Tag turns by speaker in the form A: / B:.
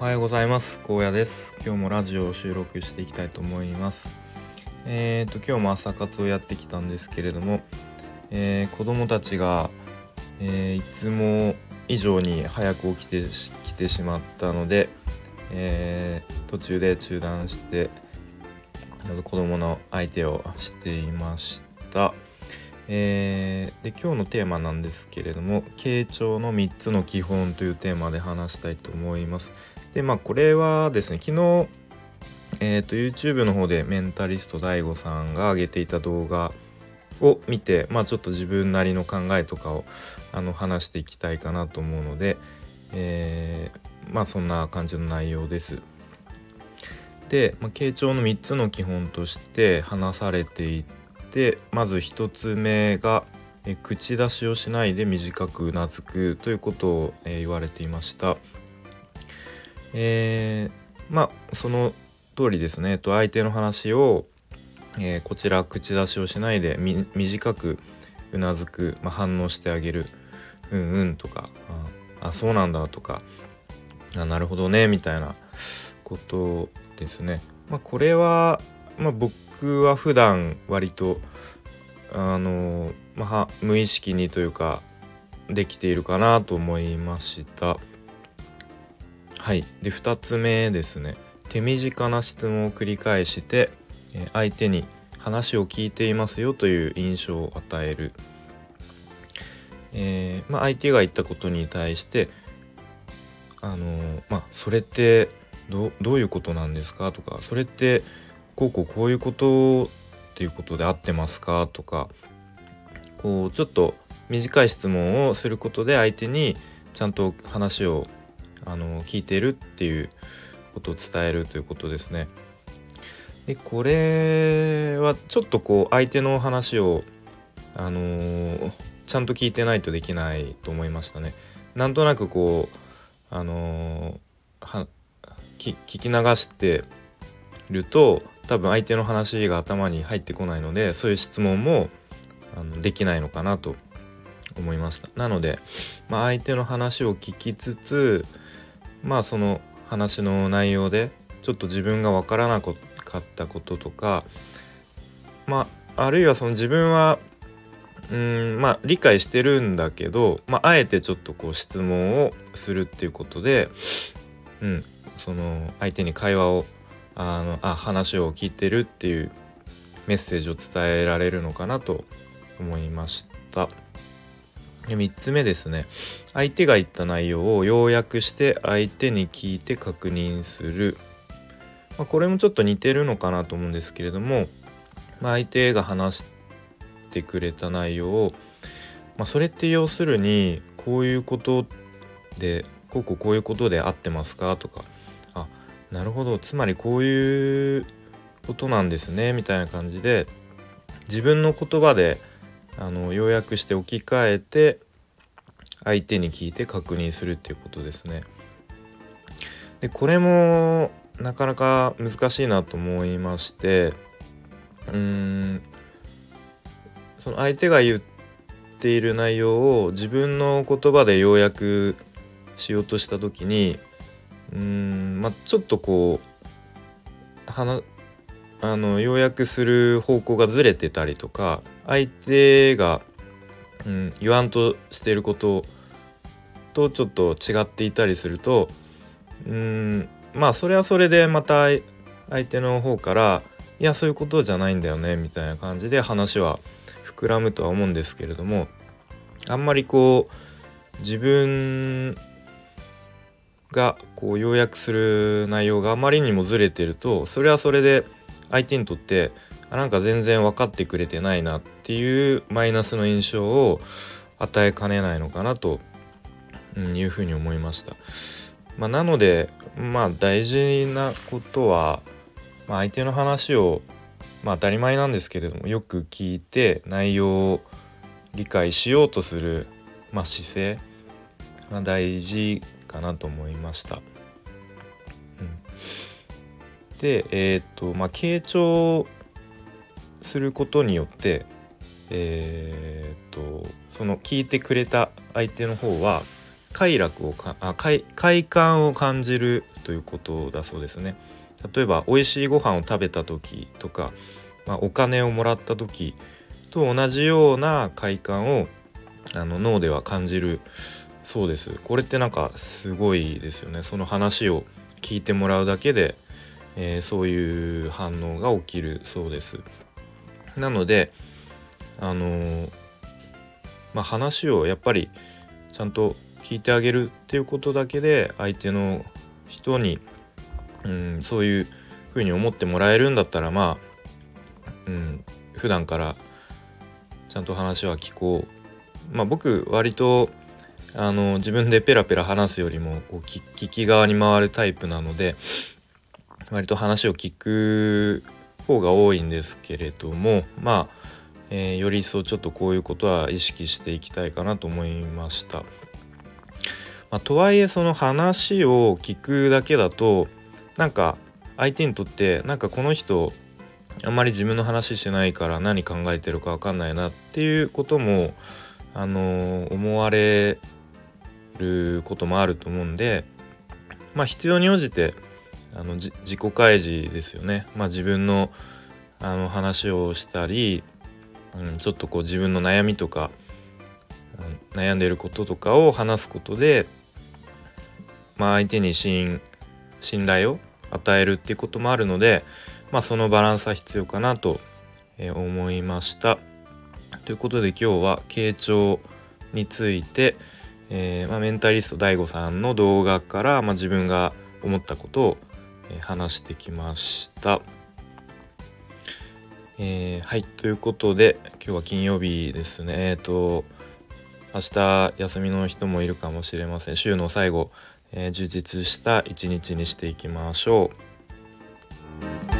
A: おはようございます。高野です。今日もラジオを収録していきたいと思います。えーと今日も朝活をやってきたんですけれども、えー、子供たちが、えー、いつも以上に早く起きてきてしまったので、えー、途中で中断して子供の相手をしていました。えー、で今日のテーマなんですけれども傾聴の3つの基本というテーマで話したいと思います。でまあこれはですね昨日えーと、YouTube の方でメンタリスト DAIGO さんが上げていた動画を見てまあちょっと自分なりの考えとかをあの話していきたいかなと思うので、えー、まあそんな感じの内容です。で、まあ、傾聴の3つの基本として話されていてまず1つ目がえ口出しをしないで短くうなずくということを、え、言われていました。えー、まあその通りですね、と相手の話を、えー、こちら口出しをしないで短くうなずく、まあ、反応してあげる「うんうん」とか「ああそうなんだ」とか「あなるほどね」みたいなことですね。まあ、これは、まあ、僕は普段割とあの、まあ、無意識にというかできているかなと思いました。はい、で2つ目ですね。手短な質問を繰り返して相手に話を聞いていますよという印象を与える、えー、まあ、相手が言ったことに対してあのまあそれってどどういうことなんですか？とかそれってこうこうこういうことっていうことで合ってますか？とかこうちょっと短い質問をすることで相手にちゃんと話をあの聞いてるっていうことを伝えるということですね。でこれはちょっとこう相手の話をあのー、ちゃんと聞いてないとできないと思いましたね。なんとなくこうあのー、聞き流してると多分相手の話が頭に入ってこないのでそういう質問もあのできないのかなと思いました。なので、まあ、相手の話を聞きつつまあその話の内容でちょっと自分が分からなかったこととかまああるいはその自分はうんまあ理解してるんだけど、まあ、あえてちょっとこう質問をするっていうことで、うん、その相手に会話をあのあ話を聞いてるっていうメッセージを伝えられるのかなと思いました。3つ目ですね。相手が言った内容を要約して相手に聞いて確認する、まあ、これもちょっと似てるのかなと思うんですけれども、まあ、相手が話してくれた内容を、まあ、それって要するにこういうことでこうこうこういうことで合ってますか？とかあなるほど。つまりこういうことなんですねみたいな感じで自分の言葉であの要約して置き換えて相手に聞いて確認するっていうことですね。でこれもなかなか難しいなと思いましてうーんその相手が言っている内容を自分の言葉で要約しようとした時にうーんまあちょっとこうあの要約する方向がずれてたりとか相手が、うん、言わんとしていることとちょっと違っていたりするとうんまあそれはそれでまた相手の方からいやそういうことじゃないんだよねみたいな感じで話は膨らむとは思うんですけれどもあんまりこう自分がこう要約する内容があまりにもずれてるとそれはそれで相手にとってあなんか全然分かってくれてないなっていうマイナスの印象を与えかねないのかなというふうに思いました。まあ、なのでまあ大事なことは、ま、相手の話をまあ当たり前なんですけれどもよく聞いて内容を理解しようとする、まあ、姿勢が大事かなと思いました。でえっ、とまあ傾聴することによってえっ、とその聞いてくれた相手の方は快楽をかあ快快感を感じるということだそうですね。例えば美味しいご飯を食べた時とか、まあ、お金をもらった時と同じような快感をあの脳では感じるそうですこれってなんかすごいですよねその話を聞いてもらうだけで、えー、そういう反応が起きるそうです。なのであのー、まあ、話をやっぱりちゃんと聞いてあげるっていうことだけで相手の人に、うん、そういうふうに思ってもらえるんだったらまあ、うん、普段からちゃんと話は聞こう。まあ僕割とあの自分でペラペラ話すよりもこう聞き側に回るタイプなので割と話を聞く方が多いんですけれどもまあ、えー、より一層ちょっとこういうことは意識していきたいかなと思いました。まあ、とはいえその話を聞くだけだとなんか相手にとってなんかこの人あんまり自分の話しないから何考えてるか分かんないなっていうことも、あの思われることもあると思うんで、まあ、必要に応じてあの自己開示ですよね。まあ、自分のあの話をしたり、うん、ちょっとこう自分の悩みとか、うん、悩んでいることとかを話すことで、まあ、相手に信信頼を与えるっていうこともあるので、まあ、そのバランスは必要かなと思いました。ということで今日は傾聴について、えー、まあ、メンタリスト DAIGO さんの動画から、まあ、自分が思ったことを、話してきました。えー、はいということで今日は金曜日ですねえっ、と明日休みの人もいるかもしれません週の最後、え充実した一日にしていきましょう。